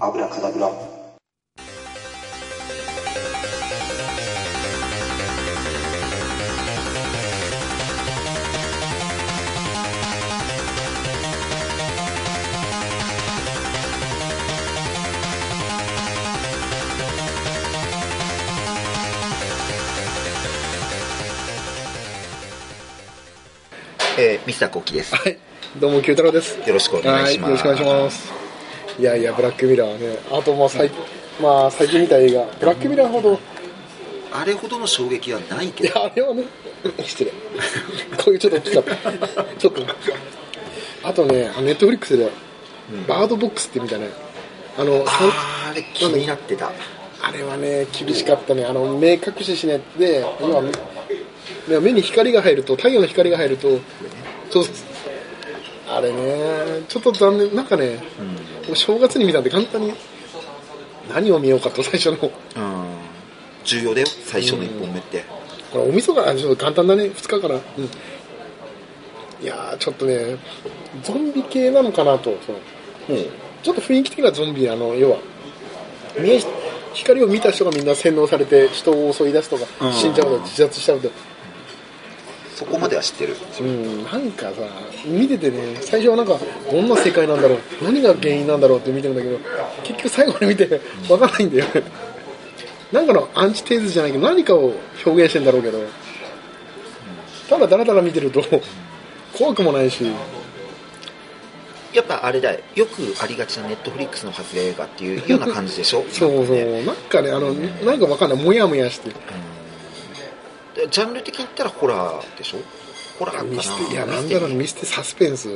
アブラカダブラえー、ミスターコッキーです。はい、どうも、九太郎です。よろしくお願いします。はい、よろしくお願いします。いやいや、ブラックミラーね、あと、まあ、最近、まあ、最近見た映画、ブラックミラーほど、あれほどの衝撃はないいけど、や、あれはね、失礼。これちょっと大きかった。ちょっと。あとね、ネットフリックスで、バードボックスって見たね。あの、さんあーあれ気になってた。あれはね、厳しかったね。あの、目隠ししないで、今、いや目に光が入ると、太陽の光が入ると、そうあれね、ちょっと残念、なんかね、正月に見たんで簡単に、何を見ようかと、最初の。こうん。重要だよ、最初の一本目って。れ、お味噌が、ちょっと簡単だね、2日から。うん。いやー、ちょっとね、ゾンビ系なのかなと、その、ちょっと雰囲気的なゾンビ、あの、要は、光を見た人がみんな洗脳されて人を襲い出すとか、うん死んじゃうとか自殺しちゃうと、そこまでは知ってる。うん、なんかさ、見ててね、最初はなんか、どんな世界なんだろう、何が原因なんだろうって見てるんだけど、結局最後まで見て、わかんないんだよ。ね。なんかのアンチテーゼじゃないけど、何かを表現してんだろうけど、ただだらだら見てると、怖くもないし、やっぱあれだよ、よくありがちなネットフリックスの外れ映画っていうような感じでしょ？そうそう、ね。なんかね、あの、なんかわかんない、もやもやして、でジャンル的に言ったらホラーでしょ？ホラーかな？ミステいや、なんだろう、ミステサスペンス。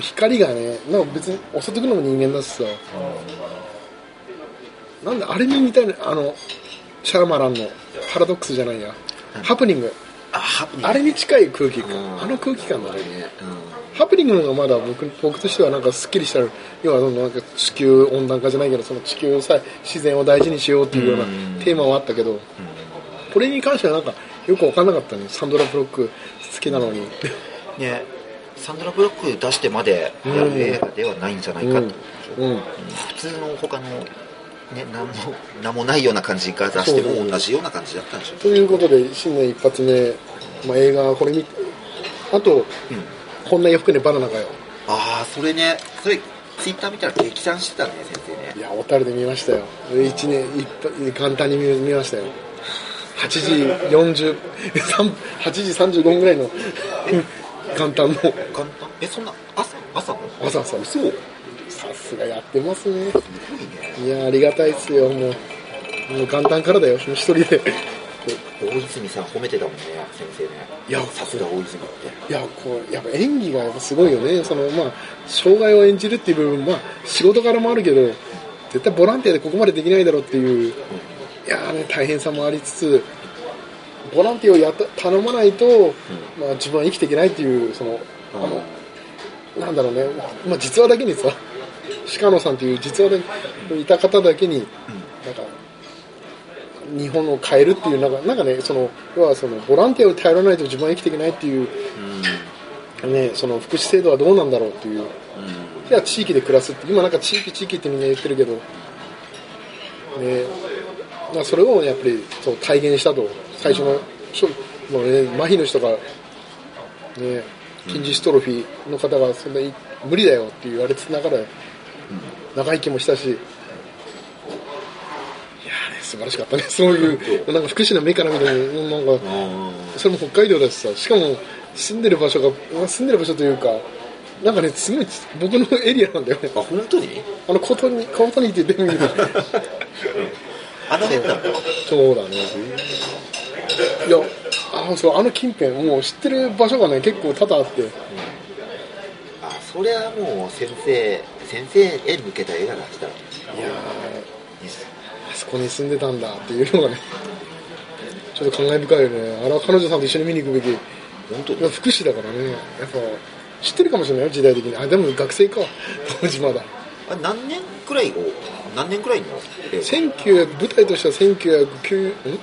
光がね、なんか別に襲ってくるのも人間だしさ、なんであれに似たような、あの、シャラマランのパラドックスじゃないや、ハプニング、あ、ハプニング。あれに近い空気感、うん。あの空気感だね。ね。ハプニングの方がまだ僕僕としてはなんかすっきりした要はなんか地球温暖化じゃないけどその地球さ自然を大事にしようっていうようなうん。テーマはあったけど、これに関してはなんかよく分かんなかったね。サンドラ・ブロック好きなのに。うん。ね、サンドラ・ブロック出してまでやる映画ではないんじゃないかと。でしょうん。普通の他の、ね、何も何もないような感じが出しても同じような感じだったんでしょということで新年一発目、まあ、映画これ見あと、こんな洋服ねバナナかよ。ああそれね。それツイッター見たら激賛してたね先生ね。いや小樽で見ましたよ。1年一発簡単に見見ましたよ8時40 8時35分ぐらいの簡単の簡単えそんな朝？朝？の朝。さそうさすがやってますね。すごいね。いやありがたいっすよ。もうもう元旦からだよ。一人で。大泉さん褒めてたもんね先生ね。いや。さすが大泉って。いやこうやっぱ演技がやっぱすごいよね。そのまあ障害を演じるっていう部分まあ仕事柄もあるけど絶対ボランティアでここまでできないだろうっていういやーね大変さもありつつボランティアをや頼まないと、まあ、自分は生きていけないっていうそのあのなんだろうね、まあ、実話だけにさ鹿野さんっていう実話でいた方だけに、なんか日本を変えるっていうなんかなんかねその要はそのボランティアを頼らないと自分は生きていけないっていう、ね、その福祉制度はどうなんだろうっていう、じゃあ地域で暮らすって今なんか地域地域ってみんな言ってるけど、ねまあ、それをやっぱりそう体現したと最初の、しょもうね、麻痺の人が、ね、筋ジストロフィーの方がそんなに無理だよって言われてながら長生きもしたしいやーね素晴らしかったね。そういうなんか福祉の目から見てもなんかそれも北海道だしさしかも住んでる場所がまあ住んでる場所というかなんかねすごい僕のエリアなんだよね。あ本当に？あのコトニコトニって言ってみる あの辺なんだそうだね。いやあそうあの近辺もう知ってる場所がね結構多々あって。あそれはもう先生先生へ向けた映画だしたらいやーあそこに住んでたんだっていうのがねちょっと感慨深いよね。あれは彼女さんと一緒に見に行くべき。い本当？福祉だからね。やっぱ知ってるかもしれないよ時代的に。あでも学生か。当時まだ。あ何年くらいを何年くらいの映画1900舞台としては1909ん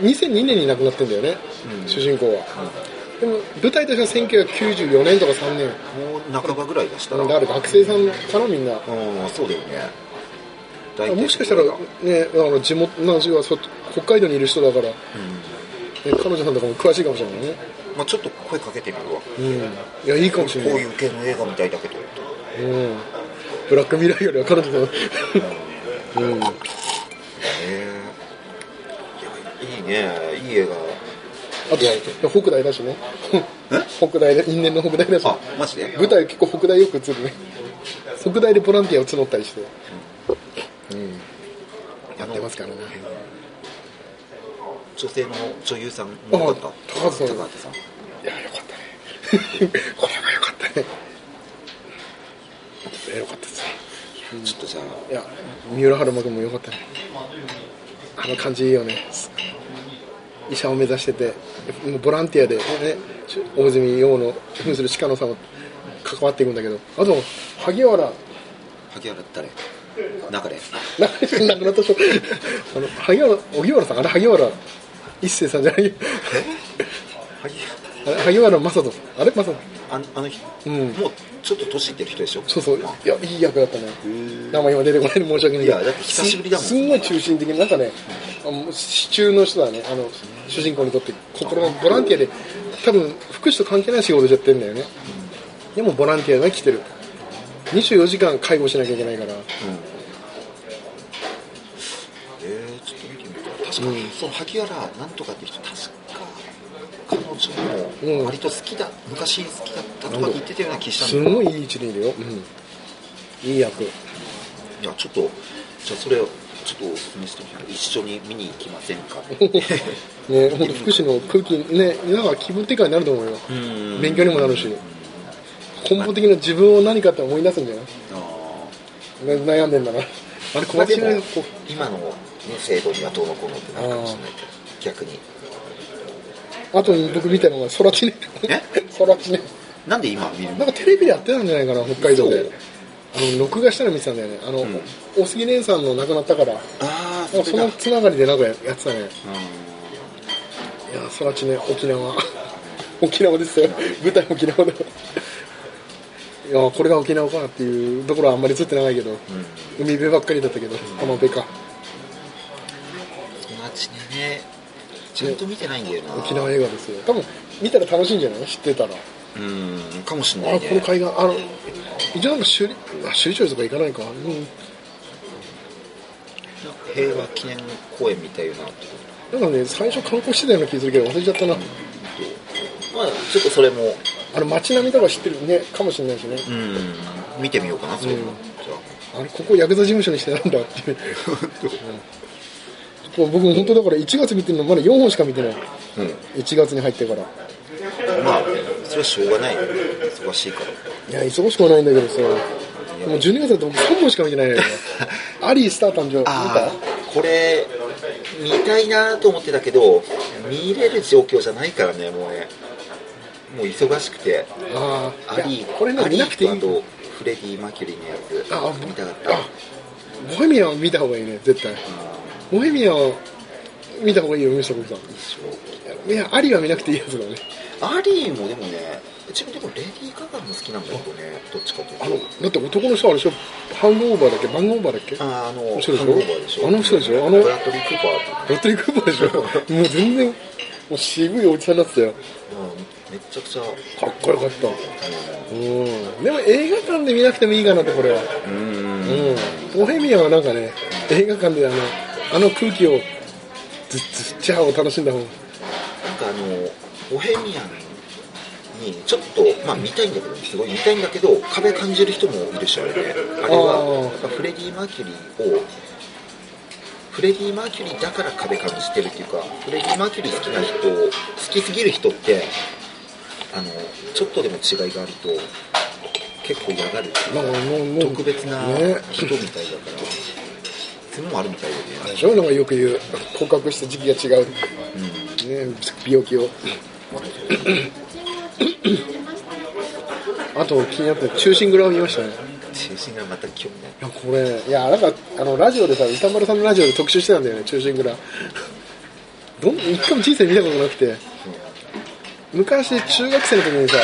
2002年に亡くなってんだよね、主人公は、でも舞台としては1994年とか3年。もう半ばぐらいがした。らだから学生さんかなみんな。うんそうだよね。もしかしたらねあの地元なんはそ北海道にいる人だから、ね、彼女さんとかも詳しいかもしれないね。まあ、ちょっと声かけてみるわ。うん。いやいいかもしれない。こういう系の映画みたいだけど。うんブラックミラーよりは彼女さんう。ん。いやいいね。いい映画。あと北大だしね。北大で因縁の北大だし。あマジで？舞台結構北大よく映るね。北大でボランティアを募ったりして。うん。やってますからね。女性の女優さんもよかった？あ高畑さん。いやよかったね。これはよかったね。よかったちょっとじゃあいや三浦春馬君もよかったね。あの感じいいよね。医者を目指しててもうボランティアで、ね、大泉洋の扮する鹿野さんも関わっていくんだけど。あと萩原。萩原誰？中でな亡くなった人あの萩原荻原さん？あれ萩原一生さんじゃない？萩あれ萩原正人さん。あれ正人ああの人、うん。もうちょっと年いってる人でしょ？そうそう。いやいい役だったね。名前今出てこないの申し訳ないいやだって久しぶりだもん。すすんごい中心的になんかね支柱の人だね。あの主人公にとって。心のボランティアで多分福祉と関係ない仕事しちゃってるんだよね。でもボランティアが来てる。24時間介護しなきゃいけないから。えー、ちょっと見てみたい。確かに、その萩原なんとかって人確か彼女も割と好きだ、昔好きだったとかって言ってたような気したすんだけど。ごいいい位置にいるよ、うん、いい役いやちょっとじゃあそれをちょっとおすすめしてみたら一緒に見に行きませんか？ね本当福祉の空気ねなんか気分転換になると思うよ。ん。勉強にもなるし。根本的な自分を何かって思い出すんじゃない悩んでんだなあれ小ーまあでも松菜がこう今の、ね、制度にはどうのこうのってなるかもしれないけど逆にあと僕見たのが空知ね。え？空知ね。なんで今見るの？なんかテレビでやってたんじゃないかな北海道で。そう。あの録画したの見てたんだよね。あの、ん。大杉蓮さんの亡くなったから。ああなんかそのつながりでなんかやってたね。ういや空知ね沖縄。沖縄ですよ。舞台沖縄だ。いやこれが沖縄かっていうところはあんまり映ってないけど、んうん。海辺ばっかりだったけど浜辺か。友達ねちゃんと見てないんだよな。沖縄映画ですよ。多分見たら楽しいんじゃない？知ってたら。うんかもしんないね。あこの海岸。あの一応なんか首里あ首里城とか行かないか、うん、平和記念公園みたいなな。んかね最初観光してたような気するけど忘れちゃったな。まあちょっとそれも。あれ街並みとか知ってるねかもしれないしね。うん。見てみようかなそれも、うん。じゃあれここヤクザ事務所にしてなんだっていう、うん、僕本当だから1月見てるのまだ4本しか見てない。あ1月に入ってから。うんまあそれはしょうがない。忙しいから。いや忙しくはないんだけどさ。もう12月だと僕3本しか見てないのよ。アリースター誕生。見あた？あこれ見たいなと思ってたけど見れる状況じゃないからねもうね。もう忙しくて。ああアリーこれねアリ見なくていい。あとフレディ・マーキュリーのやつあ見たかった。あボヘミアンは見た方がいいね絶対ボヘミアンは見た方がいいよさん。いやアリーは見なくていいやつだね。アリーもでもね自分でもレディー・ガガも好きなんだけどねどっちかというと。あのだって男の人あれでしょ？ハングオーバーだっけ？バングオーバーだっけ？ああのそうでしょ？あの人でしょ？あのブラッドリー・クーパーってロッテリー・クーパーでしょ？もう全然もう渋いおじさんになってたよ。うんめちゃくちゃ。かっこよかった。うん。でも映画館で見なくてもいいかなってこれは。うん。うん。ボヘミアンはなんかね映画館であのあの空気をずっずっちゃを楽しんだ方が。なんかあのボヘミアンにちょっとまあ見たいんだけどすごい見たいんだけど壁感じる人もいるしあれねあれはやっぱフレディ・マーキュリーをフレディ・マーキュリーだから壁感じてるっていうかフレディ・マーキュリー好きな人好きすぎる人ってあのちょっとでも違いがあると結構嫌がるっていうか特別なね人みたいだから、そういうのもあるみたいでね。あれでしょなんかよく言う。告白した時期が違う、ね、病気を。あと気になって忠臣蔵を見ましたね。中心がまた興味ない。いやこれいやなんかあのラジオでさ歌丸さんのラジオで特集してたんだよね中心蔵どん一回も人生見たことなくて。昔中学生の時にさ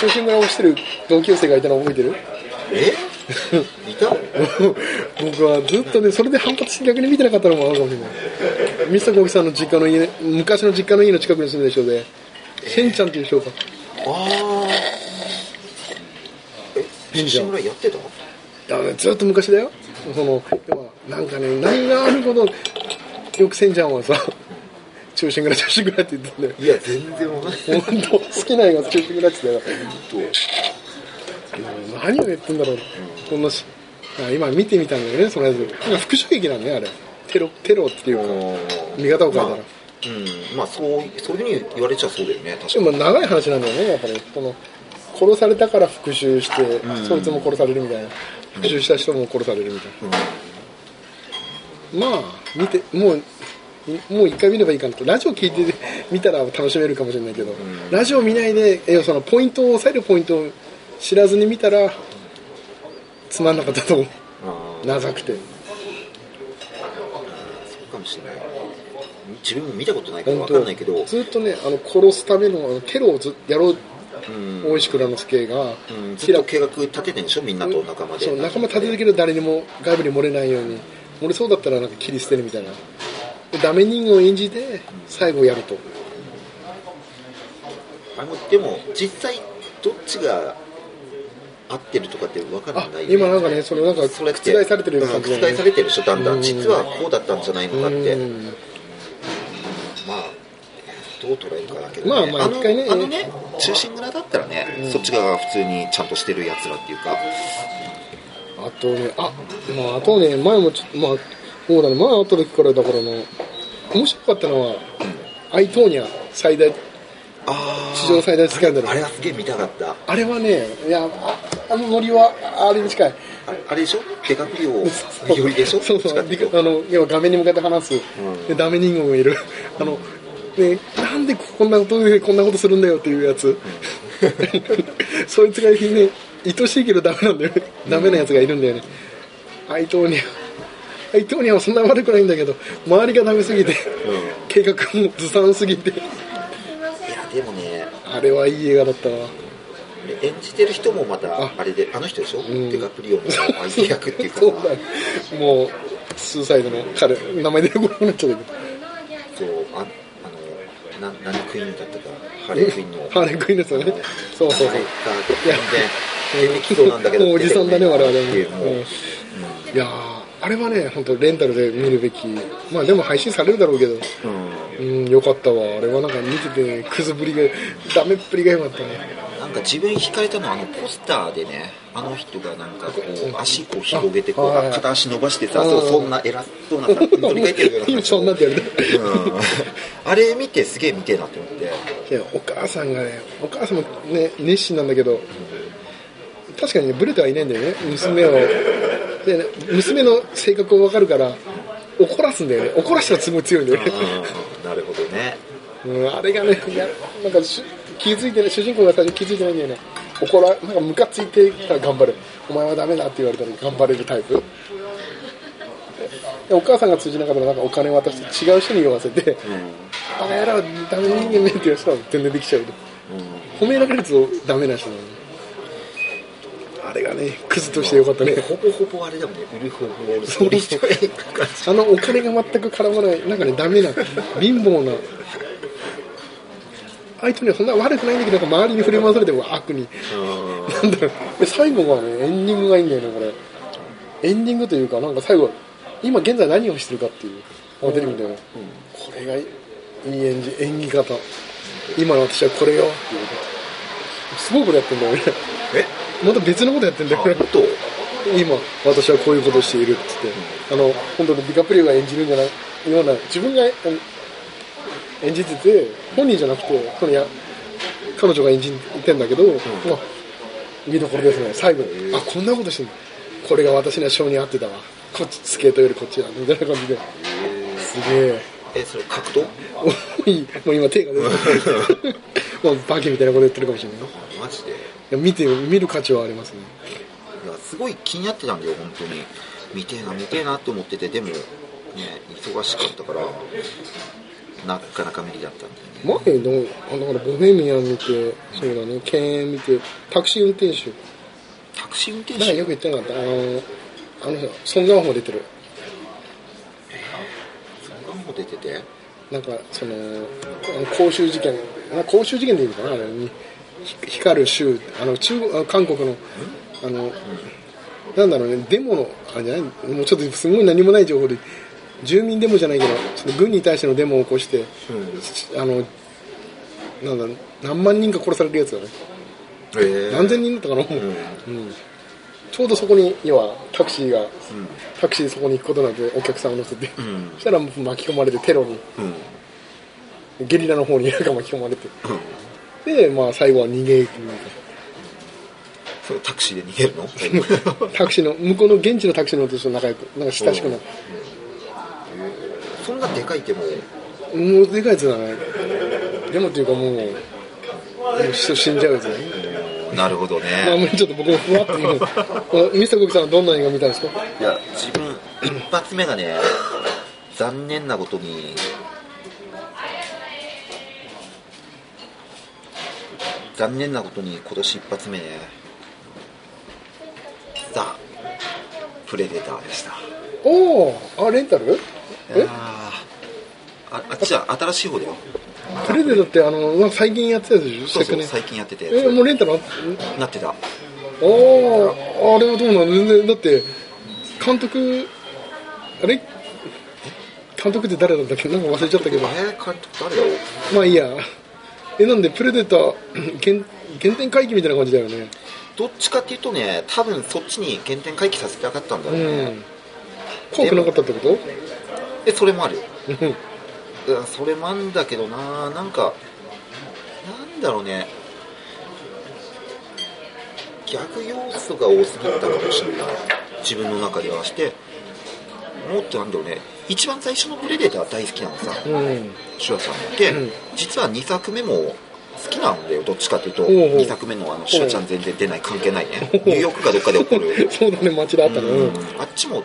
中心蔵をしてる同級生がいたの覚えてる？え？い た僕はずっとねそれで反発して逆に見てなかったのもあるかもしれない。ミスターコキさんの実家の家昔の実家の家の近くに住んでる人でシェンちゃんっていう人かああえ変じゃん。やってた？いやねずっと昔だよ。その要はなんかね何があるほどよくせんちゃんはさ中心蔵中心蔵って言ってんだよ。いや全然わかんない。本当好きな映画中心蔵って言ってたよ。何を言ってんだろう、こんなしあ今見てみたんだよねそのやつ今復讐劇なのねあれ。テロテロっていうか見方を変えたら、まあうん。まあそうそういうふうに言われちゃそうだよね確かに。でも長い話なんだよねやっぱり。この殺されたから復讐して、そいつも殺されるみたいな。復讐した人も殺されるみたいな、まあ見てもうもう一回見ればいいかなと。ラジオ聞いてみたら楽しめるかもしれないけど、ラジオ見ないでえそのポイントを押さえるポイントを知らずに見たらつまんなかったと思う。長くて。そうかもしれない。自分も見たことないから本分かんないけど。当。ずっとねあの殺すためのあのテロをずやろううん。大石倉之助が、うん。ずっと計画立ててんでしょ？みんなと仲間で。そう仲間立てるけど誰にも外部に漏れないように。漏れそうだったらなんか切り捨てるみたいな。でダメ人間を演じて最後やると。あのでも実際どっちが合ってるとかって分かあんない今なんかねそれなんか覆されてる感じうん覆されてるでしょだんだうん。ん実はこうだったんじゃないのかって。うん。まあどう捉えるかだけど、ね、まあまあの一回ね。あのね中心蔵だったらね、そっち側が普通にちゃんとしてるやつらっていうか。あとねあまああとね前もちょっとまあそうだね。前会った時からだからな面白かったのは、アイトーニャ最大史上最大スキャンダル。あれはすげえ見たかった。あれはねいやああのノリはあれに近い。あれでしょ？ディカプリオよりでしょ？そうそう。あの要は画面に向かって話す、ん。でダメ人間もいる。あのね、なんでこんなことでこんなことするんだよっていうやつ、そいつがね愛しいけどダメなんだよね。ダメなやつがいるんだよね。アイトーニャアイトーニャはそんな悪くないんだけど周りがダメすぎて、計画もずさんすぎてでもねあれはいい映画だったわ。演じてる人もまたああれであの人でしょ、ん。デカプリオの相手役っていうか。もうスーサイドの彼名前出てこなくなっちゃったけど。そうああのな何クイーンだったか。ハレークイーンの。ハーレークイーンですよね。そうそうそう。全然演劇そうなんだけど。もうおじさんだね我々っていうもう、うん。いやーあれはね本当レンタルで見るべき。まあでも配信されるだろうけど。うん。うんよかったわ。あれはなんか見てて、ね、クズぶりがダメっぷりがよかったねなんか自分惹かれたのはあのポスターでねあの人がなんかこう足こう広げてこう片足伸ばしてさうんそんな偉そうなさ取り替えてるような今そんなんてやる。ねうん。あれ見てすげえ見てえなって思って。いやお母さんがねお母さんもね熱心なんだけど確かにねブレてはいないんだよね娘をでね娘の性格を分かるから怒らすんだよね怒らしたらすごい強いんだよねうんなるほどねうん、あれがね、いやなんかし気づいてない、主人公が最初気づいてないんだよね。怒ら、なんかムカついてたら頑張る。お前はダメだって言われたら頑張れるタイプ。でお母さんが通じなかったらなんかお金渡して違う人に言わせて、あの野郎ダメ人間ねって言わせたら全然できちゃう。褒められるとダメな人なのに。あれがね、クズとしてよかったね。ほぼほぼあれだもんねウルフ・ウォール・ストリートへ行く感じあのお金が全く絡まない、なんかね、ダメな、貧乏な、相手にはそんな悪くないんだけど、周りに振り回されても悪に、なんだろう、で最後がね、エンディングがいいんだよね、これ。エンディングというか、なんか最後、今現在何をしてるかっていう、のが出てくるんだよね。これがいい演じ、演技方。今の私はこれよっていう。すごいことやってんだよね。え？また別のことやってんだ今私はこういうことをしているっつって、あの本当にディカプリオが演じるんじゃないような自分がうん演じてて本人じゃなくてそのや彼女が演じてんだけど、まあ見どころですね。最後。にあこんなことしてるこれが私の性に合ってたわ。こっちスケートよりこっちだ。みたいな感じで。すげえ。えそれ格闘？もう今手が出てる もうバケみたいなこと言ってるかもしれないいマジで？見て見る価値はありますね。やすごい気になってたんだよ本当に。見てえな見てえなって思っててでもね忙しかったからなかなか無理だったんだよね。前のあだからボヘミアン見てそうだね。犬猿見てタクシー運転手。タクシー運転手？かよく言ってなかった？あのあの人ソン・ガンホ出てる。そんなも出てて？なんかその公衆事件。あ公衆事件でいいのかな？あれに。ひ光る州あの中国あ韓国のあの、なんだろうねデモのあれじゃない？もうちょっとすごい何もない情報で住民デモじゃないけどその軍に対してのデモを起こしてあのなんだ何万人か殺されるやつだね。え。何千人だったかな、う。ん。うん。ちょうどそこに要はタクシーがうん。タクシーそこに行くことなくお客さんを乗せて、うん。そしたら巻き込まれてテロに。うん。ゲリラの方になんか巻き込まれてでまあ最後は逃げ行く。そうタクシーで逃げるの？タクシーの向こうの現地のタクシーの人と仲良くなんか親しくなってそんなでかい手も？もうでかいやつだねでもっていうかもうもう人死んじゃうやつだねなるほどまあねもうちょっと僕もふわっと言う。のミスターコキさんはどんな映画見たんですか？いや自分一発目がね残念なことに残念なことに今年一発目ねザ・プレデターでした。おおあレンタル？いやーああっちは新しい方だよ。プレデタってあのまあ最近やってたやつでしょ？そうそう最近やっててえもうレンタルあなってた。おおあれはどうなの全然だって監督あれ？監督って誰だったっけ？なんか忘れちゃったけど。えー、監督誰だ？ろうまあいいやえなんでプレデター 原原点回帰みたいな感じだよね。どっちかっていうとね多分そっちに原点回帰させたかったんだろううね、ん。怖くなかったってこと？でそれもあるそれもあんだけどな。なんかなんだろうね。ギャグ要素が多すぎたかもしれない。自分の中ではして。もっとなんだろうね一番最初のプレデター大好きなのさうん。シュワさんって、うん。実は2作目も好きなんだよどっちかっていうとほうほう。2作目のあのシュワちゃん全然出ない関係ないね。ニューヨークがどっかで起こる。そうだね街であったのうん。あっちも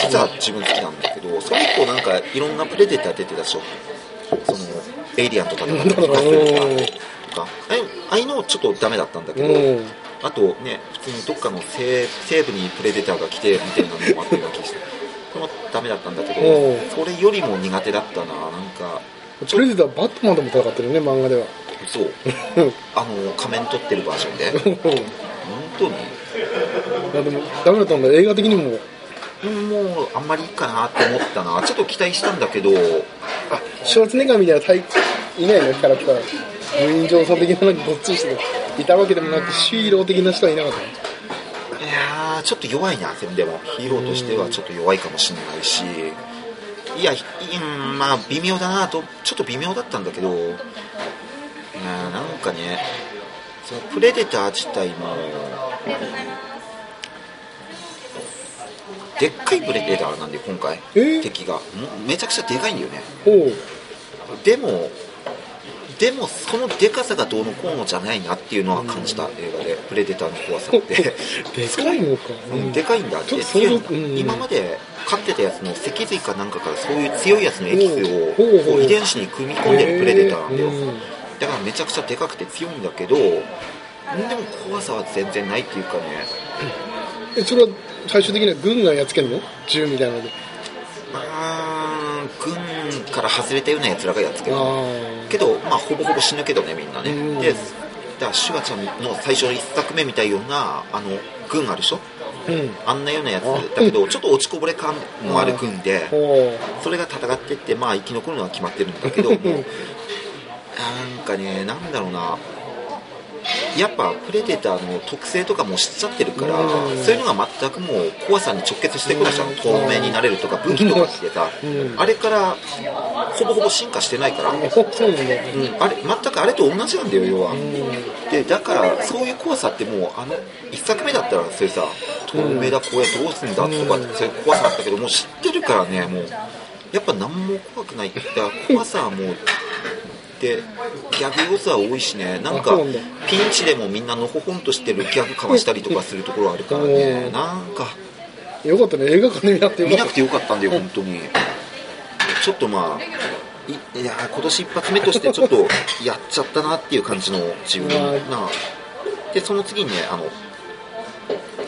実は自分好きなんだけどそれ以降なんかいろんなプレデター出てたでしょ。そのエイリアンと戦ったりとか。とかああいうああいうのちょっとダメだったんだけど、うん。あとね普通にどっかの西西部にプレデターが来てみたいなのもあったような気がしてそれもダメだったんだけどう。んそれよりも苦手だったななんか。プレデターバットマンでも戦ってるね漫画では。そう。あの仮面取ってるバージョンで。本当に。いやでもダメだったんだ。映画的にも。うんもうあんまりいいかなって思ったな。ちょっと期待したんだけど。あシュワツェネッガーみたいなタイいないの？キャラクター。ウィン・ジョンソン的ななんかごっつい人がいたわけでもなくヒーロー的な人はいなかったやーちょっと弱いなでも。ヒーローとしてはちょっと弱いかもしれないし。いやいうんまあ微妙だなとちょっと微妙だったんだけど。うんなんかねそのプレデター自体もでっかいプレデターなんで今回。え？ー敵が。めちゃくちゃでかいんだよね。でもでもそのでかさがどうのこうのじゃないなっていうのは感じた映画でプレデターの怖さって。でかいのか、うんでかいんだって。っうん。今まで飼ってたやつの脊髄かなんかからそういう強いやつのエキスをこう遺伝子に組み込んでるプレデターなん。だよだからめちゃくちゃでかくて強いんだけどでも怖さは全然ないっていうかね。えそれは最終的には軍がやっつけるの？銃みたいなので。うーん軍から外れたようなやつらがやっつけるあけどまあほぼほぼ死ぬけどねみんなね、うん。でだシュワちゃんの最初の一作目みたいようなあの軍あるでしょ？あうん。あんなようなやつだけどちょっと落ちこぼれ感もある軍でほそれが戦ってってまあ生き残るのは決まってるんだけども。う なんかねなんだろうなやっぱプレデターの特性とかも知っちゃってるからうん。そういうのが全くもう怖さに直結してくるじゃん。透明になれるとか武器とかってさうん。あれからほぼほぼ進化してないから。うん。あれ全くあれと同じなんだよ要は。うん。でだからそういう怖さってもうあの一作目だったらそれさ透明だ怖いどうすんだとかってそういう怖さあったけどもう知ってるからねもう。やっぱ何も怖くない。だから怖さはもうでギャグ要素は多いしね。なんかピンチでもみんなのほほんとしてるギャグかましたりとかするところあるからうん。ねなんか。よかったね映画館で見なくてよかっ見なくてよかったんだよ本当に。ちょっとまあいいやー今年一発目としてちょっとやっちゃったなっていう感じの自分な。でその次にねあの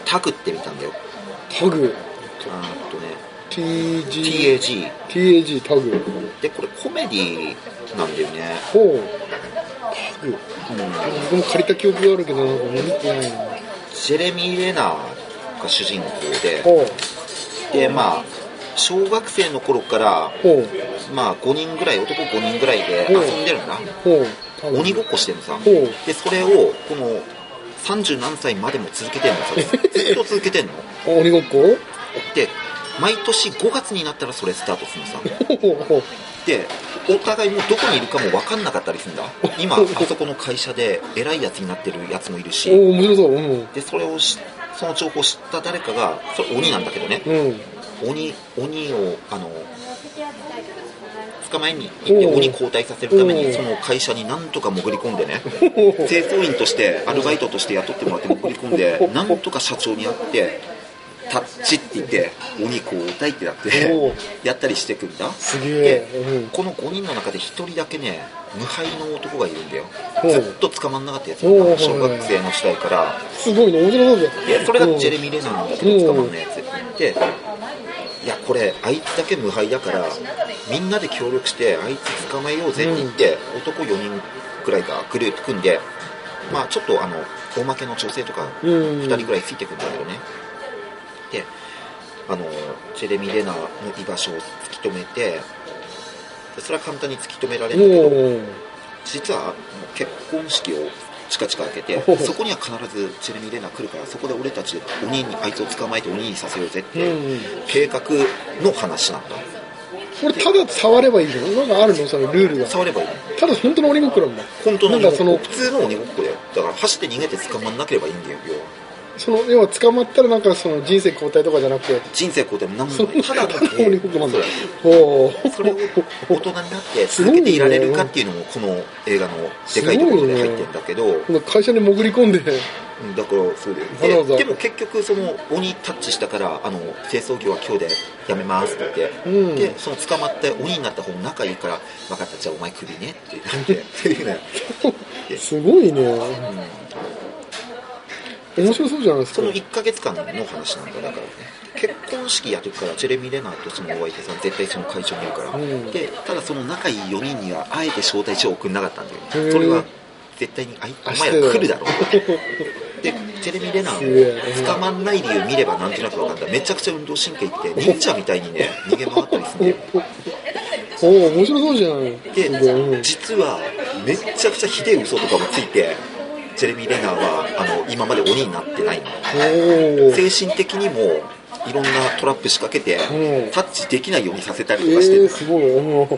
タグってみたんだよ。タグ。あとね。TAG TAG タグ。でこれコメディなんだよね。ほう。うん。僕も借りた記憶があるけどなんか見てないな。ジェレミー・レナーが主人公で。でまあ小学生の頃からまあ5人ぐらい男5人ぐらいで遊んでるんだ。鬼ごっこしてるのさ。でそれをこの30何歳までも続けてんのさ。ずっと続けてんの。あ鬼ごっこ？で毎年5月になったらそれスタートするのさ。でお互いもうどこにいるかも分かんなかったりするんだ？今 あそこの会社で偉いやつになってるやつもいるし。おお面白そう。うん。でそれをしその情報を知った誰かがそれ鬼なんだけどね。うん。鬼鬼をあの捕まえに行って鬼交代させるためにその会社になんとか潜り込んでね。清掃員としてアルバイトとして雇ってもらって潜り込んで なんとか社長に会ってタッチって言って鬼交代ってなってやったりしてくんだ。すげえ。うん。この5人の中で1人だけね無敗の男がいるんだよ。ずっと捕まんなかったやつ小学生の時代から。すごいね面白そうじゃん。でそれがジェレミー・レナーなんだけど捕まんないやつでいやこれあいつだけ無敗だからみんなで協力してあいつ捕まえようぜって言って、男4人くらいがグループ組んでまあちょっとあの大負けの女性とかうん。2人ぐらいついてくんだけどねであのジェレミー・レナーの居場所を突き止めてでそれは簡単に突き止められるけど実は結婚式をチカチカ開けてそこには必ずジェレミー・レナー来るからそこで俺たちで鬼にあいつを捕まえて鬼にさせようぜってうん計画の話なんだ。これただ触ればいいの？なんかあるの？そのルールが。触ればいいの？ただ本当の鬼ごっこなんだ。本当のなんかその普通の鬼ごっこだよ。だから走って逃げて捕まんなければいいんだよ要はその要は捕まったらなんかその人生交代とかじゃなくて人生こうでも何もただただだそうおおそれを大人になって続けていられるかっていうのもこの映画のでかいところで入ってるんだけど、この会社に潜り込んで。うんだからそうだよででも結局その鬼タッチしたからあの清掃業は今日でやめますって言って、うん。でその捕まって鬼になった方も仲いいから分かった。じゃあお前クビねって言って。すごいね面白そうじゃないですか。その1ヶ月間の話なんだだからね結婚式やるからジェレミー・レナーとそのお相手さん絶対その会場にいるから、うん。でただその仲いい4人にはあえて招待状を送んなかったんだよそれは絶対にあいあお前ら来るだろでジェレミー・レナーを捕まんない理由見ればなんとなく分かった。めちゃくちゃ運動神経いって忍者みたいにね逃げ回ったりするんだよ。おお面白そうじゃん。ですごいうん。実はめちゃくちゃひでえ嘘とかもついてジェレミー・レナーはあの今まで鬼になってない精神的にもいろんなトラップ仕掛けてうん。タッチできないようにさせたりえとかしてる。ー、すごい。お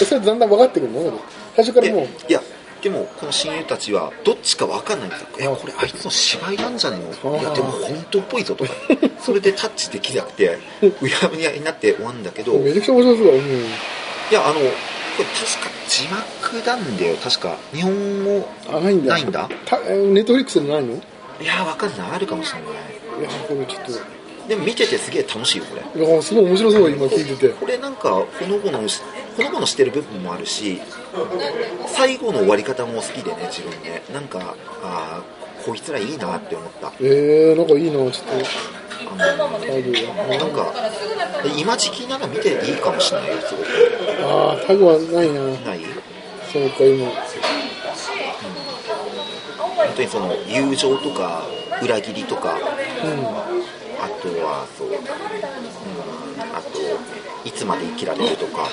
えそれだんだん分かってくるの？最初からもう。でいやでもこの親友たちはどっちか分かんないんですよ「えこれあいつの芝居なんじゃねえのいやでも本当っぽいぞ」と。か それでタッチできなくてうやむやになって終わるんだけど。いめちゃくちゃ面白そうだ。うん。やあのこれ確か字幕なんだよ。確か日本語あないんだ。ないんだ。ネットフリックスでないの？いいや分かんない。あるかもしれない。やこれちょっでも見ててすげえ楽しいよこれ。といやすごい面白そう今聞いてて。これなんかほのぼのしほのぼのしてる部分もあるし最後の終わり方も好きでね自分ねなんかあーこいつらいいなって思った。えー、なんかいいなちょっとなんか今時期なら見ていいかもしれないよすごく。ああタグはないな。ないそうか今。本当にその友情とか裏切りとかうあとはそう、うん、あといつまで生きられるとか。ん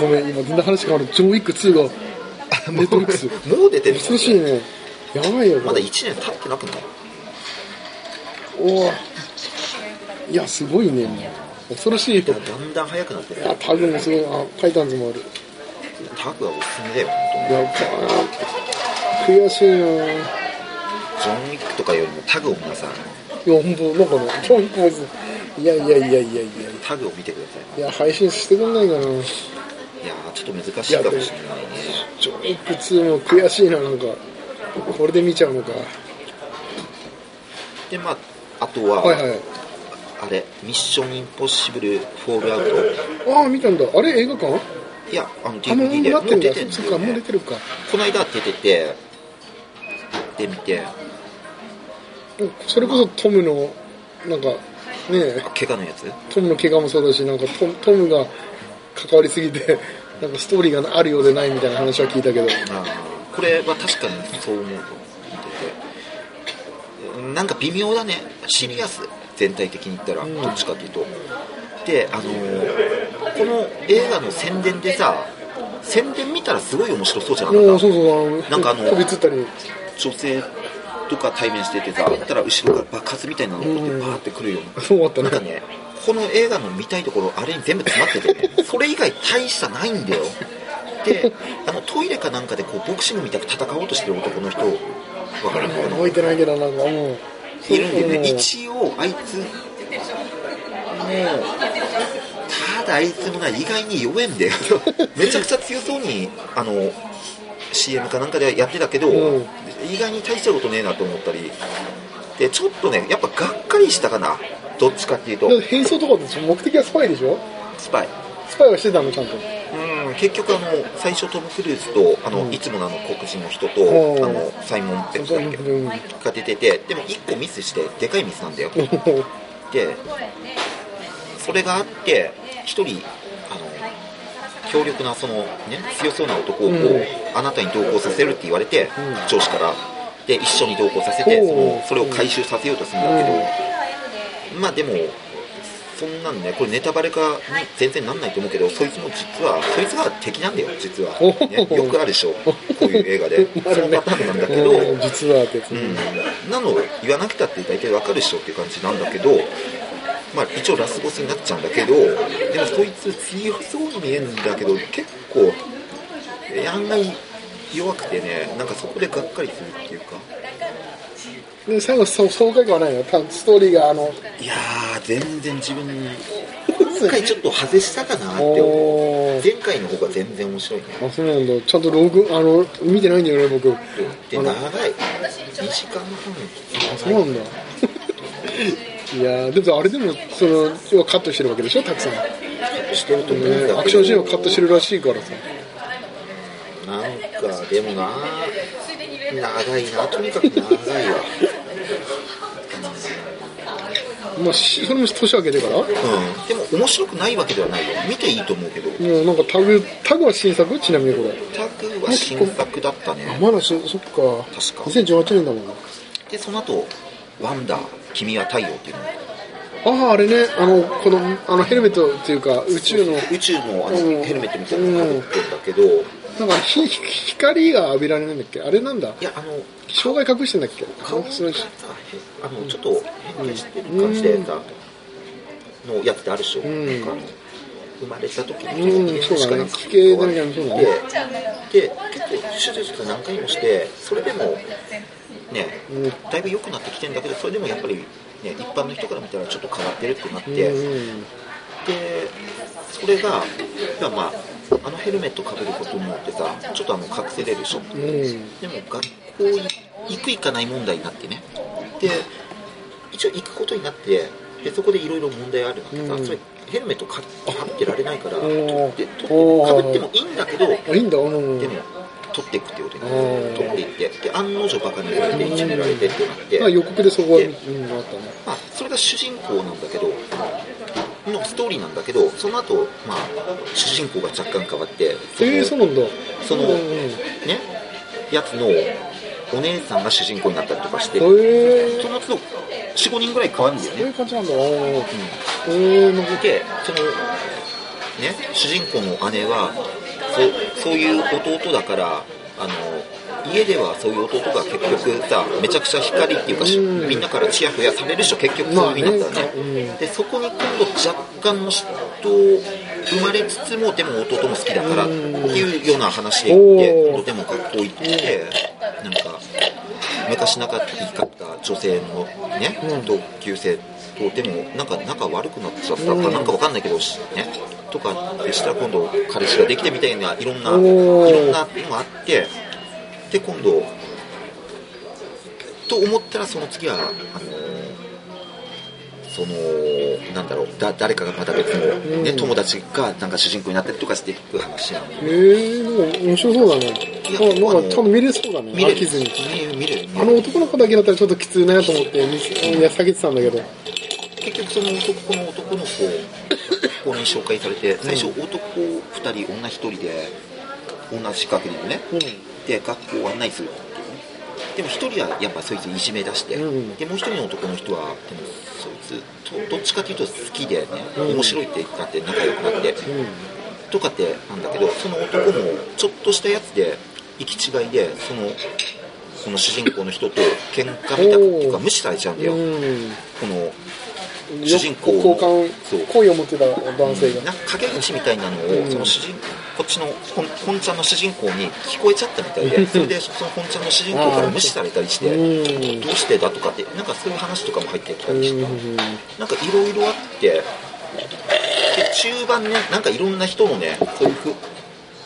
ごめん今全然話変わる。ジョン・ウィック2がネットフリックスもう出てる。恐ろしいね。やばいよまだこれ1年経ってなくない？おおいやすごいね。恐ろしいだんだん早くなってる。いやタグもすごいあタイタンズもある。タグはおすすめだよ本や悔しいな。ジョン・ウィックとかよりもタグを皆さんいや本当なんかねジョン・ウィックもいやいやいやいやいや。いタグを見てください。やいや配信してくんないかな。いやーちょっと難しいかもしれない。ねジョン・ウィック2も悔しいななんか。これで見ちゃうのか。でまああとは、はいはいあれミッションインポッシブルフォールアウトああ見たんだ。あれ映画館？いやあの DVD でもう出てんそっかもう出てるか。この間出ててで見て。それこそトムのなんかね怪我のやつ？トムの怪我もそうだしなんかトムトムが関わりすぎて なんかストーリーがあるようでないみたいな話は聞いたけど。これは確かにそう思うと見てて。うんなんか微妙だね。シリアス全体的に言ったら、うん。どっちかというと。であのーこの映画の宣伝でさ宣伝見たらすごい面白そうじゃなかった？もうそうそうなんかあの飛びつったり。女性とか対面しててさだったら後ろから爆発みたいなのがうん。バーってくるような。そうだったね。なんかね、この映画の見たいところ、あれに全部詰まっててね、それ以外大したないんだよ。で、あのトイレかなんかでこうボクシングみたく戦おうとしてる男の人、わかる？かな覚えてないけどなんかもういるんだよね。うん一応、あいつ、もう、ただあいつもな、意外に弱えんだよ。めちゃくちゃ強そうに、あの、CM かなんかでやってたけど、うん意外に大したことねえなと思ったり、で、ちょっとね、やっぱがっかりしたかな。どっちかっていうと変装とかって目的はスパイでしょ？スパイ。スパイはしてたのちゃんとうん結局あの最初トム・クルーズとあの、うん。いつものあの黒人の人と、う。んあのサイモン・ペックだっけうんが出ててでも1個ミスしてでかいミスなんだよ。でそれがあって1人あの強力なその、ね、強そうな男をこう、うんあなたに同行させるって言われて、ん。上司から。で一緒に同行させてそのそれを回収させようとするんだけど、まあでもそんなんねこれネタバレ化に全然なんないと思うけどそいつも実はそいつが敵なんだよ実は、おね、よくあるでしょこういう映画で。そのパターンなんだけど、うん実はってやつうん、なの言わなくたって大体わかるでしょっていう感じなんだけど、まあ、一応ラスボスになっちゃうんだけどでもそいつ強そうに見えるんだけど結構え案外弱くてねなんかそこでがっかりするっていうかで最後そう爽快感はないのたストーリーがあのいやー全然自分今回ちょっと外したかなって思う。前回の方が全然面白いね。あそうなんだ。ちゃんとログあの見てないんだよね僕。で長い。2時間半。そうなんだ。いやーでもあれでもその要はカットしてるわけでしょたくさん、してると思うアクションシーンをカットしてるらしいからさ。なんかでもな長いな。とにかく長いわまあしそれも年明けてから？もうん。でも面白くないわけではないよ。見ていいと思うけど。うなんかタグタグは新作？ちなみにこれ。タグは新作だったあねまだしそっか。確か。2018年だもんな。でその後ワンダー君は太陽」っていうの。あああれね。あのこのあのヘルメットっていうか宇宙の。宇宙のあのうん。ヘルメットみたいなのかぶってんだけどいなんかひ光が浴びられないんだっけ？あれなんだ？やあの障害隠してんだっけ？顔があのちょっと変化してる感じでさのやつってあるでしょ、ん。なん生まれた時に。そうだね。かなんか奇形だねそうだね。でで結構手術何回もしてそれでもねうん。だいぶ良くなってきてんだけどそれでもやっぱり、ね、一般の人から見たらちょっと変わってるってなって、うんでそれがまあまああのヘルメットかぶることによってさちょっとあの隠せれるでしょ？うん。でも学校に行く行かない問題になってね。で一応行くことになってでそこでいろいろ問題あるんだけどさ、うん。それヘルメットかかってられないからお取ーって取おーってかぶってもいいんだけどあいいんだうん。でも取っていくってことにおー取っていってで案の定バカにされていじめられてってなって、まあ予告でそこは、でうん、あったね。まあ、それが主人公なんだけどのストーリーなんだけどその後、まあ主人公が若干変わってそのえー、そうなんだ。そのうんうん。ねやつのお姉さんが主人公になったりとかしてへえその都度45人ぐらい変わるんだよそういうね、感じなんだ。うえー、なんかん、でそのね主人公の姉はそそういう弟だからあの家ではそういう弟が結局さめちゃくちゃ光っていうか、しうん。みんなからチヤホヤされるでしょ結局そういう風になったらね,、まあでそこに今度若干の嫉妬生まれつつもでも弟も好きだからっていうような話で行っておー。今度でも学校行ってなんか昔仲いいかった女性のね、うん。同級生とでもなんか仲悪くなっちゃったかうん。なんかわかんないけどしねとかでしたら今度彼氏ができてみたいないろんないろんなのがあってで今度と思ったらその次はあのーそのなんだろうだ誰かがまた別の、ねうん。友達がなんか主人公になったりとかしていく話なの。へえなんか面白そうだね。いやなんかちゃんと見れそうだね。見れる。飽きずに。見れる見れるあの男の子だけだったらちょっときついなと思って見いや避けてたんだけど。結局その男の男の子ここに紹介されて最初男2人女1人で同じ学年でね。うんで学校を案内するっていうね。でも1人はやっぱそいついじめ出して、うんでもう1人の男の人はでもそいつとどっちかというと好きでね、うん面白いってなって仲良くなって、うんとかってなんだけどその男もちょっとしたやつで行き違いでそのこの主人公の人と喧嘩みたいっていうか無視されちゃうんだよ、うんこの主人公の交換そう。恋を持ってた男性がなんか陰口みたいなのを、うんその主人こっちの本本ちゃんの主人公に聞こえちゃったみたいでそれでその本ちゃんの主人公から無視されたりして、うん。どうしてだとかってなんかそういう話とかも入ってきたりして、うん。なんかいろいろあってで中盤ねなんかいろんな人のねそういう不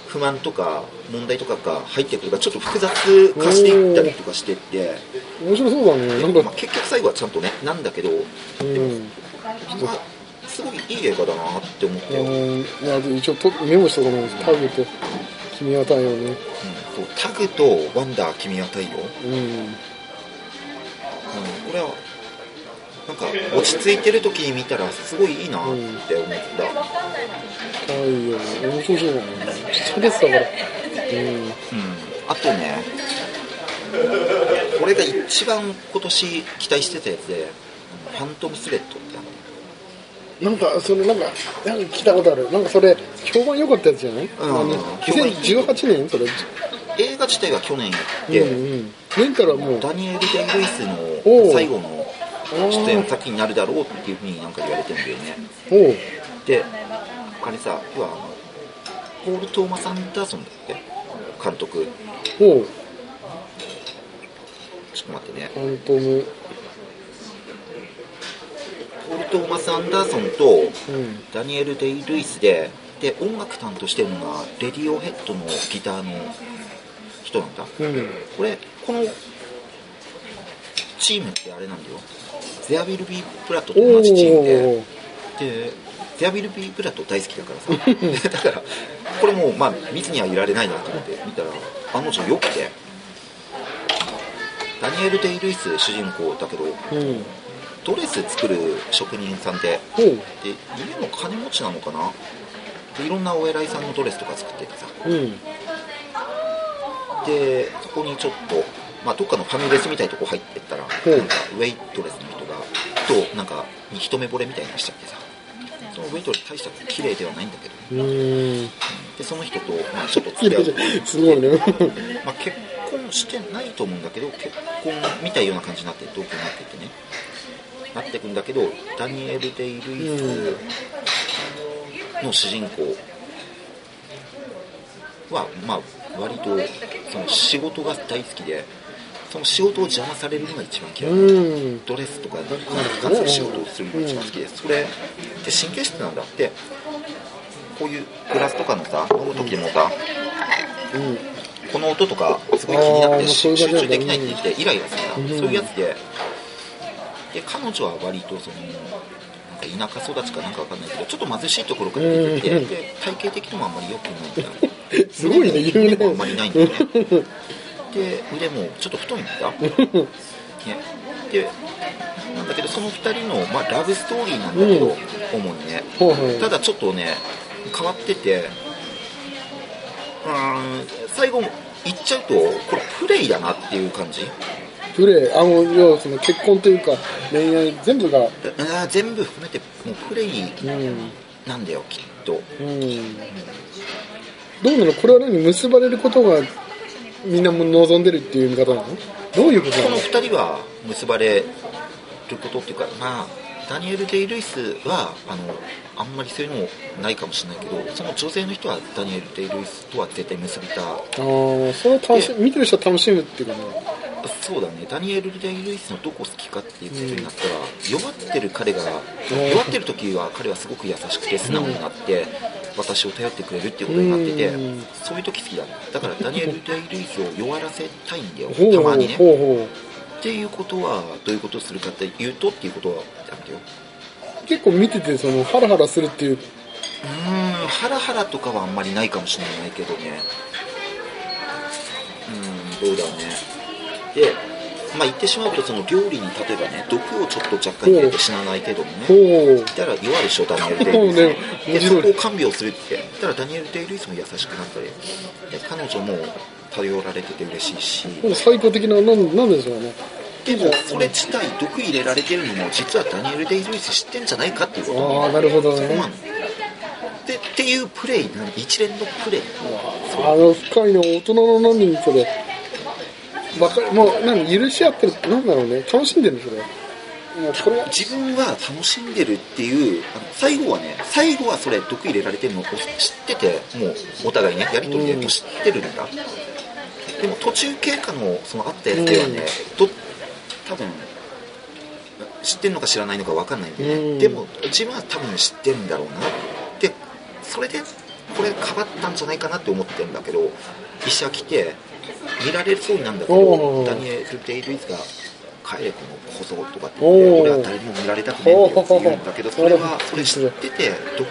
不満とか問題とかが入ってくるからちょっと複雑化していったりとかしてって面白そうだね。なんかでまあ、結局最後はちゃんとねなんだけどうん。まあすごいいい映画だなって思って、あうん。のまあ一応とメモしとかないタグと君は太陽ね。そうタグとワンダー君は太陽、うん、うん。これはなんか落ち着いてる時に見たらすごいいいなって思った、太陽面白そうだね。ストレスだから。うん。うん、あとねこれが一番今年期待してたやつで「ファントムスレッド」ってあるなんかそれなんかなんか聞いたことある。なんかそれ評判良かったやつじゃない、うん。あの2018年それ映画自体は去年やって、うんうん。レンタルはもう。ダニエル・デイ・ルイスの最後の出演先になるだろうっていうふうになんか言われてるんだよね。であれさ要はあのポール・トーマス・アンダーソンだっけ？監督。ちょっと待ってねポール・トーマス・アンダーソンとうん。ダニエル・デイ・ルイスでで音楽担当してるのがレディオヘッドのギターの人なんだ。うん。これこのチームってあれなんだよ。ゼアビル・ビー・プラットとお同じチームで。おでゼアビル・ビー・プラット大好きだからさ。だからこれもうまあ見ずにはいられないなと思って見たら案の定良くて。ダニエル・デイ・ルイス主人公だけどうんドレス作る職人さんでで家の金持ちなのかな？でいろんなお偉いさんのドレスとか作っててさ。うん。でそこにちょっと、まあ、どっかのファミレスみたいなとこ入ってったら、う。んなんかウェイトレスの人がとなんか一目惚れみたいなのしちゃってさ。そのウェイトレス大した綺麗ではないんだけど。でその人と、まあ、ちょっと付き合う。すごいね。まあ、結婚してないと思うんだけど結婚みたいような感じになって同居になっててねなってくんだけどダニエル・デイ・ルイスの主人公は、まあ、割とその仕事が大好きでその仕事を邪魔されるのが一番嫌い、うん。ドレスとかに関する仕事をするのが一番好きでそれで神経質なんだってこういうグラスとかのさ飲む時もさうん。この音とかすごい気になって集中できないって言ってイライラするうん。なそういうやつでで彼女は割とそのなんか田舎育ちかなんかわかんないけどちょっと貧しいところから出てきてうん。で体型的にもあんまり良くない。みたいなすごいね言うねあんまりないんだよねで腕もちょっと太いんだ。ね。でなんだけどその2人の、まあ、ラブストーリーなんだけど、うん。主にね。ただちょっとね変わっててうーん最後言っちゃうとこれプレイだなっていう感じプレイあの要はその結婚というか恋愛全部が。あー全部含めてもうプレイうんなんだよきっと。うん。どうなの？これは何結ばれることがみんなも望んでるっていう見方なの？どういうことなこのの2人は結ばれることっていうかまあダニエル・デイ・ルイスはあのあんまりそういうのないかもしれないけどその女性の人はダニエル・デイ・ルイスとは絶対結びた。ああそれは楽し見てる人は楽しむっていうかねそうだね。ダニエル・デイ・ルイスのどこ好きかっていうことになったら、弱ってる彼がん。弱ってる時は彼はすごく優しくて素直になって、私を頼ってくれるっていうことになってて、うん。そういう時好きだね。だからダニエル・デイ・ルイスを弱らせたいんだよ。たまにね。ほうほっていうことはどういうことをするかっていうとっていうことはなんだよ。結構見ててそのハラハラするっていう。うーんハラハラとかはあんまりないかもしれないけどね。うーんどうだろうね。でまあ言ってしまうとその料理に例えばね毒をちょっと若干入れて死なないけどもね。ほう。言ったら弱いでしょダニエル・デイ・ルイスね。でそこを看病するって言ったらダニエル・デイ・ルイスも優しくなったり。で彼女も頼られてて嬉しいし。最高的ななんなんでしょうね？でもそれ自体毒入れられてるのも実はダニエル・デイ・ルイス知ってんじゃないかっていうことああなるほどね。そこまで。でっていうプレイな一連のプレイ。あの深いの大人の何人それ。わかる。もう何許し合ってる。なんだろうね楽しんでるそれ。もうこれは自分は楽しんでるっていうあの最後はね最後はそれ毒入れられてるのを知っててもうお互いねやり取りで知ってるんだ、でも途中経過のそのあったやつではね、ど多分知ってるのか知らないのか分かんないんで、ねうん。でも自分は多分知ってるんだろうなでそれでこれかばったんじゃないかなって思ってるんだけど医者来て見られそうになんだけどダニエル・デイ・ルイスが帰れこの小僧とかって言って俺は誰にも見られたくねえんだよって言うんだけどそれはそれ知ってて毒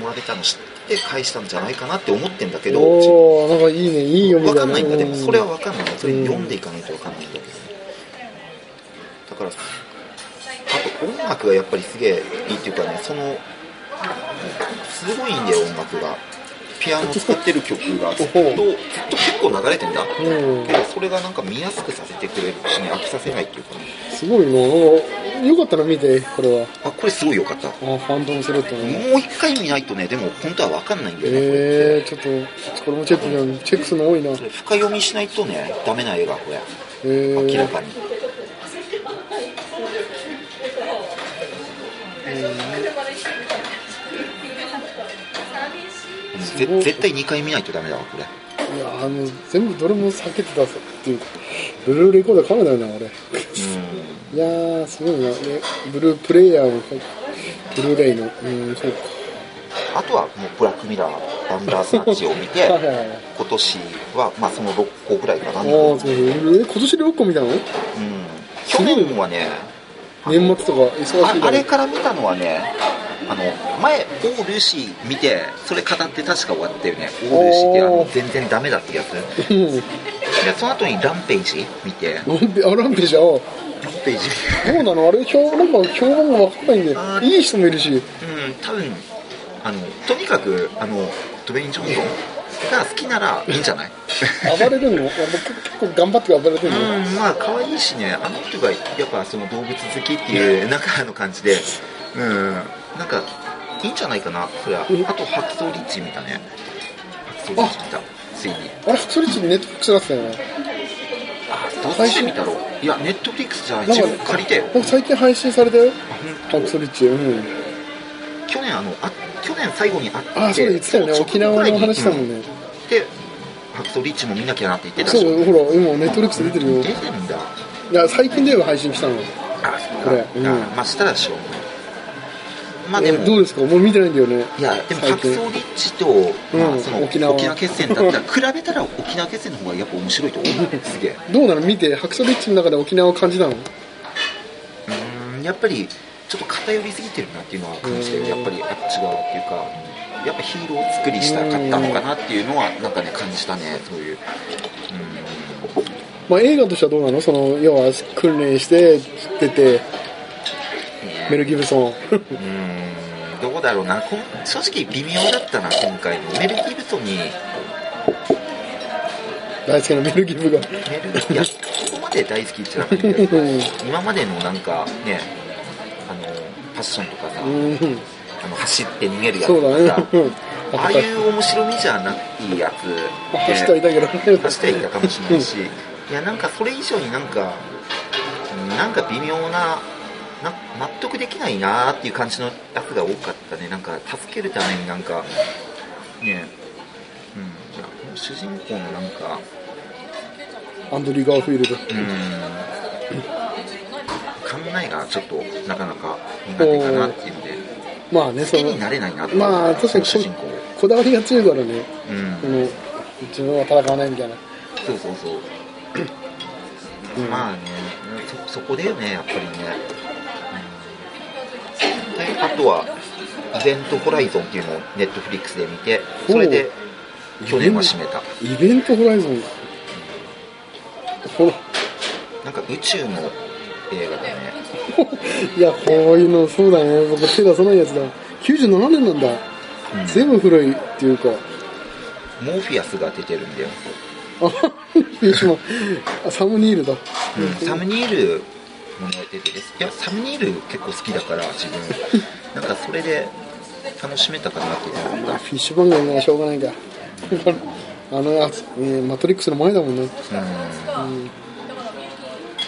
もられたの知って返したんじゃないかなって思ってんだけどおおなんかいいねいい読みだね。分かんないんだでもそれはうん分かんない。それ読んでいかないと分かんないんだけど。だからあと音楽がやっぱりすげえいいっていうかねそのすごいんだよ音楽が。ピアノ使ってる曲がずっとずっと結構流れてんだ。うん。けどそれがなんか見やすくさせてくれるしね飽きさせないっていうかね。すごいなよかったら見てこれは。あこれすごい良かった。あファントムスレッドね。もう一回見ないとねでも本当は分かんないんだよね、えー、ちょっとこれもチェックしよう。チェックするの多いな。深読みしないとねダメな映画これ。えー、明らかに、絶対2回見ないとダメだわこれいやあの全部どれも避けてたっていうかブルーレコーダー買うんだよな俺。ういやーすごいな、ね、ブループレイヤーもブルーレイの。うんそうか。んあとはもうブラックミラーバンダースナッチを見て 今年はまあその6個ぐらいかな、ああうん、そう。え今年で6個見たの？去年はね年末とか忙しいあれから見たのはねあの前「オー・ルーシー」見てそれ語って確か終わったよね「オー・ルーシー」ってあの全然ダメだってやつでうん。その後に「ランページ」見て。ランペあランページ？あ。ランページ。どうなの？あれ評なんか評判が分かんないんでいい人もいるし。うん多分あのとにかくあのドウェイン・ジョンソンが好きならいいんじゃない？暴れるの？結構頑張って暴れてるの、うんまあ可愛いしね。あの人がやっぱその動物好きっていうなんかの感じで。うんなんかいいんじゃないかなそれはうんあとハクソリッチ見たね。ハクソリッチ見たついに。あれハクソリッチにネットフリックスだったよね。あどっちで見たろう。いやネットフリックスじゃ自分借りてなんか最近配信されたよあハクソリッチ。うん。去年あのあ去年最後に会ってあそうだ言ってたよね。沖縄の話したもんね。ね、でハクソリッチも見なきゃなって言ってたそでしょ。うほら今ネットフリックス出てるよ。出てるんだ。いや最近だよ配信したの。あそっかこれ。うん。あまあしたらでしょまあでも、えどうですか？もう見てないんだよね。いやでも最近。ハクソリッチと、まあ、その沖縄。沖縄決戦だった。ら比べたら沖縄決戦の方がやっぱ面白いと思うすげえ どうなの？見てハクソリッチの中で沖縄を感じたの？うーんやっぱりちょっと偏りすぎてるなっていうのは感じてうん。やっぱりあっち側っていうかやっぱヒーロー作りしたかったのかなっていうのはなんかね感じたねそういう。うん。まあ映画としてはどうなの？その要は訓練して出てメル・ギブソン。うーん。どうだろうな。正直微妙だったな今回の。メル・ギブソンに。大好きなメル・ギブが。メルいやそこまで大好きじゃなくてうん。今までのなんかねあのパッションとかさ、うん。あの走って逃げるやつそうだね。さうんああいう面白みじゃないやつまあ走ってはいたけど走ってはいたかもしれないし、いやなんかそれ以上になんかうんなんか微妙なな納得できないなーっていう感じのやつが多かったね。なんか助けるためになんかねうん。いや主人公のなんかアンドリュー・ガーフィールド。うん。考えがちょっとなかなか苦手かなっていうので。まあねそのなれないなってまあ確かに主人公。こだわりが強いからねうん。自分は戦わないみたいな。そうそうそう、う んまあねそそこだよねやっぱりね、うん、とはイベントホライゾンっていうのをネットフリックスで見てそれで去年は締めた。イベントホライゾン。ほらなんか宇宙の映画だね。いやこういうのそうだね。僕手出さないやつだ。97年なんだ、うん。全部古いっていうか。モーフィアスが出てるんだよ、あ サム・ニールだ、うんサム・ニールもね出てるいやサム・ニール結構好きだから自分。なんかそれで楽しめたかなっていうのがあったフィッシュバンがしょうがないか。あのやつ、ね、マトリックスの前だもんね。うん。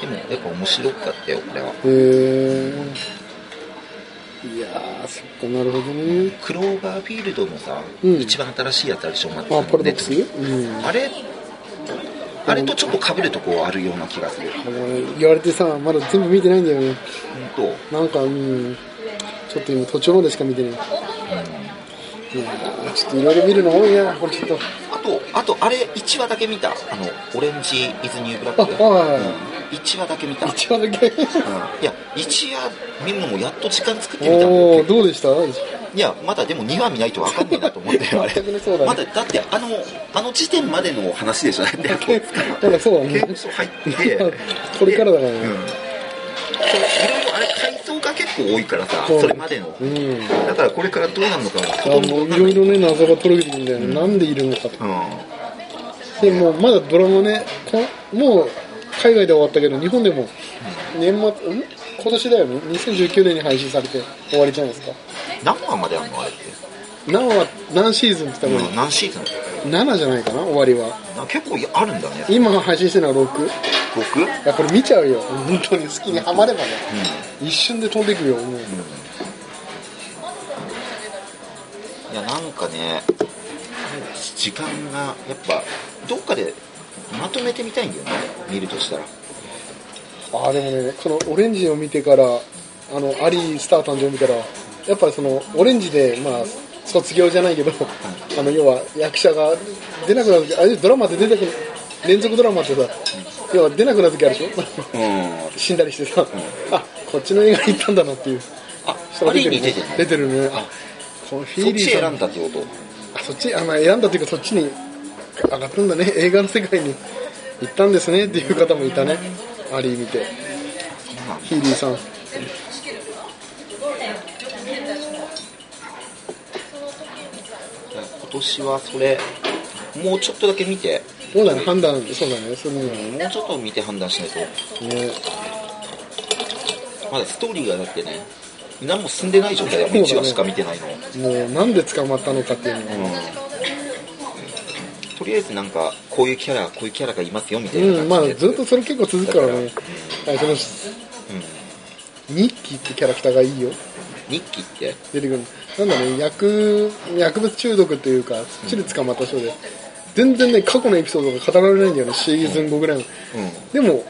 でもやっぱ面白かったよこれは。へえいやーそっかなるほどね。クローバーフィールドのさ、うん。一番新しいやつあるでしょまあパラドックス？うん。あれあれとちょっと被るとこあるような気がする。言われてさまだ全部見てないんだよね。本当なんかうんちょっと今途中までしか見てない。いやーちょっといろいろ見るの多いなこれちょっと。あとあとあれ1話だけ見た？あのオレンジ・イズ・ニュー・ブラックあはい。はい1話だけ見た、うん、い一話だけ。や1話見るのもやっと時間作ってみたんだおどうでした？いやまだでも2話見ないと分かんないなと思ってあれ。ね。まだだってあのあの時点までの話でしょだって。だからそうだね。刑務所入って。これからだからね。うん。そういろいろあれ階層が結構多いからさそれまでの。うん。だからこれからどうなるのかいいろいろね謎が解けてくるんだよね、なんでいるのかと。うん。でもうまだドラマねこもう海外で終わったけど日本でも年末ん？今年だよね。2019年に配信されて終わりじゃないですか何話まであんのあれって？何は何シーズンって言ったうん何シーズン？ら7じゃないかな終わりは。な結構あるんだね。今配信してるのは 6? い 6? やこれ見ちゃうよ。本当に好きにハマればね。一瞬で飛んでくるよもう。いやなんかね時間がやっぱどっかでまとめてみたいんだよね。見るとしたら。ああでもねこのオレンジを見てからあのアリースター誕生を見たらやっぱりそのオレンジでまあ卒業じゃないけどあの要は役者が出なくなる時あれドラマで出てくる連続ドラマってさ要は出なくなる時あるでしょ？うん。死んだりしてさ、あこっちの映画に行ったんだなっていう。あ人が出てるね。に出てるね。あこのフィーリーさん。んだってこと？あそっちあの選んだっていうかそっちに上がったんだね。映画の世界に行ったんですねっていう方もいたね。アリー見て。ヒーリーさん年はそれもうちょっとだけ見て。そうだね判断そうだねそのもうちょっと見て判断しないと。ね。まだストーリーがだってね何も進んでない状態でもう1話しか見てないの、もうなんで捕まったのかっていうのが。うん。とりあえずなんかこういうキャラこういうキャラがいますよみたいなうん、まあずっとそれ結構続くからね。はいそのうん。ニッキーってキャラクターがいいよ。日記って？出てくるなんだね薬薬物中毒っていうかそっちで捕まった人で。全然ね過去のエピソードが語られないんだよねシーズン5ぐらいの。うん。でも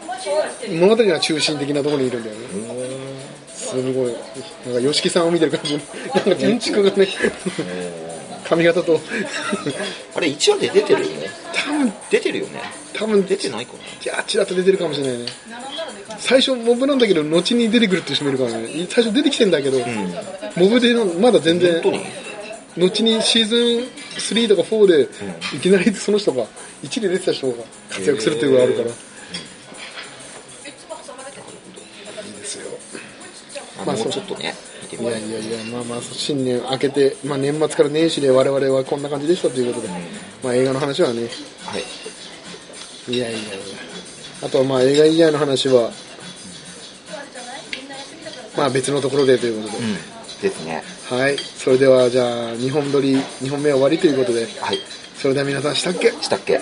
物語が中心的なところにいるんだよね。すごい。なんか YOSHIKI さんを見てる感じなんか建築がね髪型と。あれ1話で出てるよね。多分。出てるよね。多分。出てないかいやちらっと出てるかもしれないね最初モブなんだけど後に出てくるって人もいるからね最初出てきてんだけど、なうん。モブでのまだ全然後にシーズン3とか4でいきなりその人が1で出てた人が活躍するっていうのがあるから、いいですよ。まああもうちょっとねいやいやいやまあまあ新年明けて、まあ、年末から年始で我々はこんな感じでしたということで、まあ、映画の話はね。はい。いやいやいや。あとはまあ映画以外の話はまあ別のところでということで、うん。ですね。はい。それではじゃあ2本撮り2本目は終わりということで。はい。それでは皆さんしたっけ？したっけ？